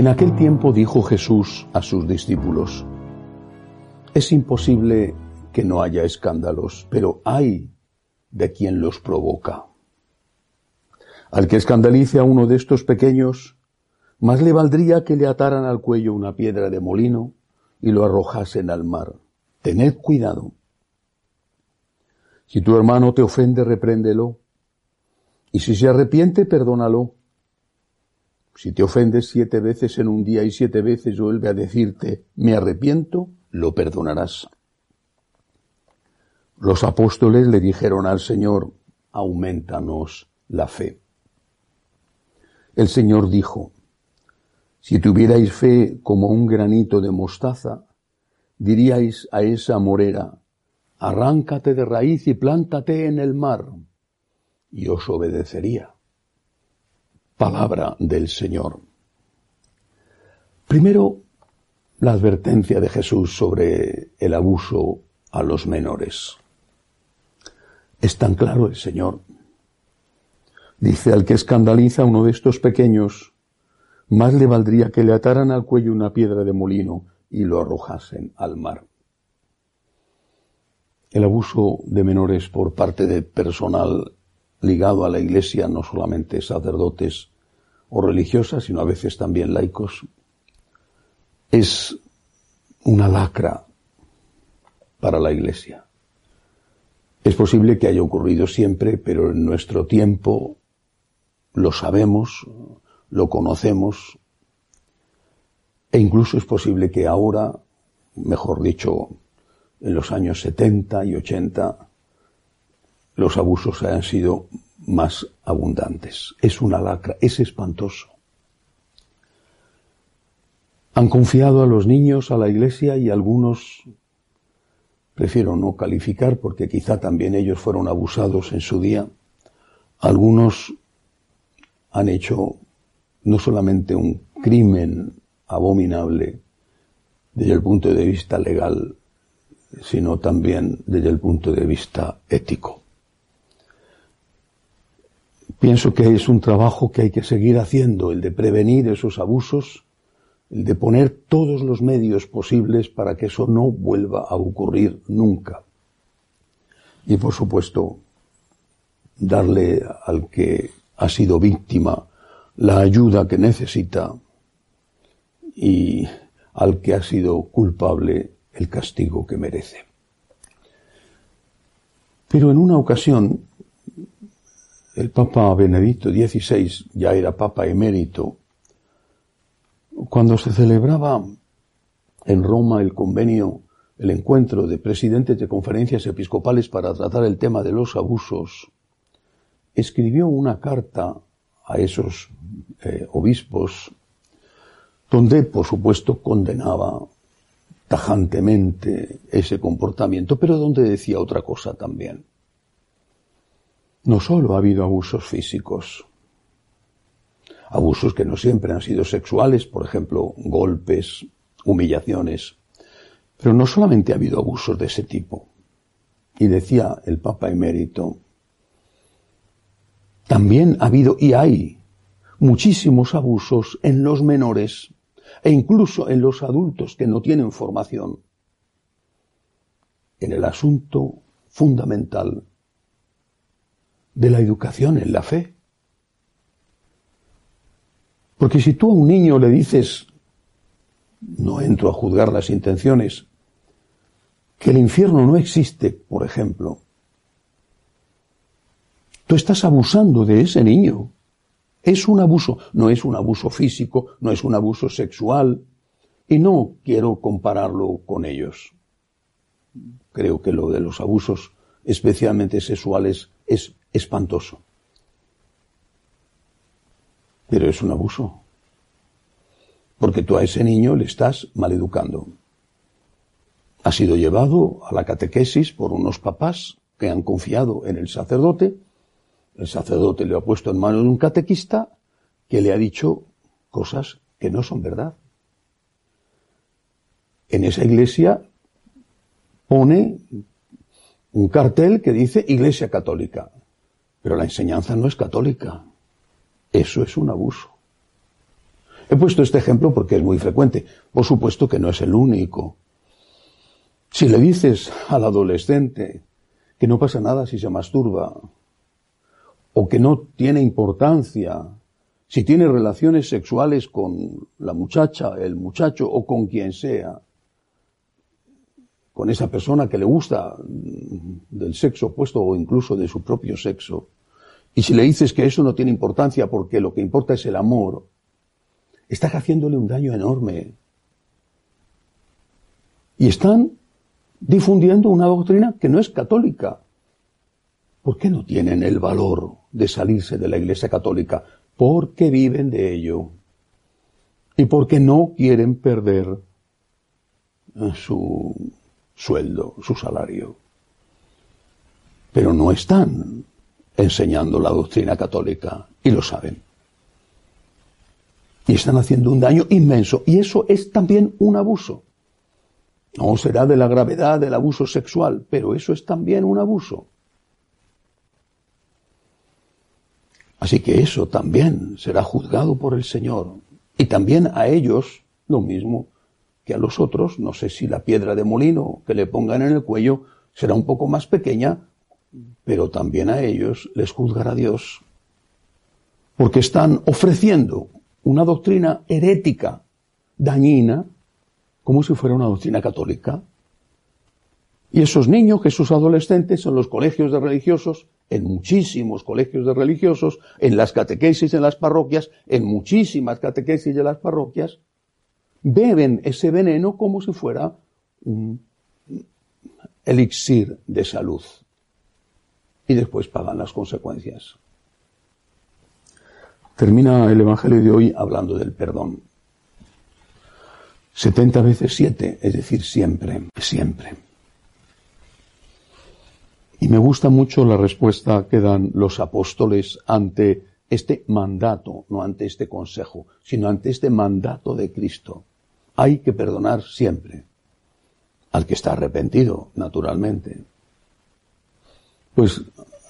En aquel tiempo dijo Jesús a sus discípulos, es imposible que no haya escándalos, pero hay de quien los provoca. Al que escandalice a uno de estos pequeños, más le valdría que le ataran al cuello una piedra de molino y lo arrojasen al mar. Tened cuidado. Si tu hermano te ofende, repréndelo. Y si se arrepiente, perdónalo. Si te ofendes siete veces en un día y siete veces vuelve a decirte, me arrepiento, lo perdonarás. Los apóstoles le dijeron al Señor, aumentanos la fe. El Señor dijo, si tuvierais fe como un granito de mostaza, diríais a esa morera, arráncate de raíz y plántate en el mar, y os obedecería. Palabra del Señor. Primero, la advertencia de Jesús sobre el abuso a los menores. Es tan claro el Señor. Dice al que escandaliza a uno de estos pequeños, más le valdría que le ataran al cuello una piedra de molino y lo arrojasen al mar. El abuso de menores por parte de personal ligado a la Iglesia, no solamente sacerdotes o religiosas, sino a veces también laicos, es una lacra para la Iglesia. Es posible que haya ocurrido siempre, pero en nuestro tiempo lo sabemos, lo conocemos, e incluso es posible que ahora, mejor dicho, en los años 70 y 80, los abusos hayan sido más abundantes. Es una lacra, es espantoso. Han confiado a los niños a la iglesia y algunos, prefiero no calificar porque quizá también ellos fueron abusados en su día, algunos han hecho no solamente un crimen abominable desde el punto de vista legal, sino también desde el punto de vista ético. Pienso que es un trabajo que hay que seguir haciendo, el de prevenir esos abusos, el de poner todos los medios posibles para que eso no vuelva a ocurrir nunca. Y por supuesto, darle al que ha sido víctima la ayuda que necesita y al que ha sido culpable el castigo que merece. Pero en una ocasión, el Papa Benedicto XVI ya era Papa emérito, cuando se celebraba en Roma el convenio, el encuentro de presidentes de conferencias episcopales para tratar el tema de los abusos, escribió una carta a esos eh, obispos, donde por supuesto condenaba tajantemente ese comportamiento, pero donde decía otra cosa también. No solo ha habido abusos físicos, abusos que no siempre han sido sexuales, por ejemplo, golpes, humillaciones, pero no solamente ha habido abusos de ese tipo. Y decía el Papa emérito, también ha habido y hay muchísimos abusos en los menores e incluso en los adultos que no tienen formación en el asunto fundamental de la educación en la fe. Porque si tú a un niño le dices, no entro a juzgar las intenciones, que el infierno no existe, por ejemplo, Tú estás abusando de ese niño. Es un abuso, no es un abuso físico, no es un abuso sexual, y no quiero compararlo con ellos. Creo que lo de los abusos, especialmente sexuales, es espantoso. Pero es un abuso. Porque tú a ese niño le estás maleducando. Ha sido llevado a la catequesis por unos papás que han confiado en el sacerdote el sacerdote le ha puesto en manos de un catequista que le ha dicho cosas que no son verdad. En esa iglesia pone un cartel que dice Iglesia Católica, pero la enseñanza no es católica. Eso es un abuso. He puesto este ejemplo porque es muy frecuente. Por supuesto que no es el único. Si le dices al adolescente que no pasa nada si se masturba, o que no tiene importancia si tiene relaciones sexuales con la muchacha, el muchacho o con quien sea, con esa persona que le gusta del sexo opuesto o incluso de su propio sexo, y si le dices que eso no tiene importancia porque lo que importa es el amor, estás haciéndole un daño enorme. Y están difundiendo una doctrina que no es católica. ¿Por qué no tienen el valor de salirse de la Iglesia Católica? Porque viven de ello. Y porque no quieren perder su sueldo, su salario. Pero no están enseñando la doctrina católica y lo saben. Y están haciendo un daño inmenso. Y eso es también un abuso. No será de la gravedad del abuso sexual, pero eso es también un abuso. Así que eso también será juzgado por el Señor. Y también a ellos lo mismo a los otros. No sé si la piedra de molino que le pongan en el cuello será un poco más pequeña, pero también a ellos les juzgará Dios. Porque están ofreciendo una doctrina herética, dañina, como si fuera una doctrina católica. Y esos niños, esos adolescentes, en los colegios de religiosos, en muchísimos colegios de religiosos, en las catequesis en las parroquias, en muchísimas catequesis de las parroquias, beben ese veneno como si fuera un elixir de salud. Y después pagan las consecuencias. Termina el Evangelio de hoy hablando del perdón. 70 veces 7, es decir, siempre, siempre. Y me gusta mucho la respuesta que dan los apóstoles ante este mandato, no ante este consejo, sino ante este mandato de Cristo. Hay que perdonar siempre. Al que está arrepentido, naturalmente. Pues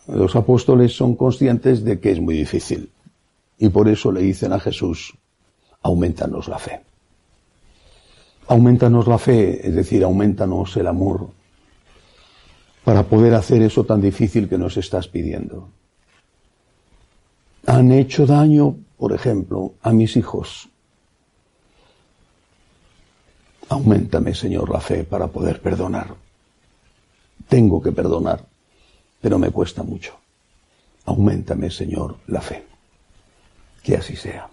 los apóstoles son conscientes de que es muy difícil. Y por eso le dicen a Jesús, aumentanos la fe. Aumentanos la fe, es decir, aumentanos el amor para poder hacer eso tan difícil que nos estás pidiendo. Han hecho daño, por ejemplo, a mis hijos. Aumentame, Señor, la fe para poder perdonar. Tengo que perdonar, pero me cuesta mucho. Aumentame, Señor, la fe. Que así sea.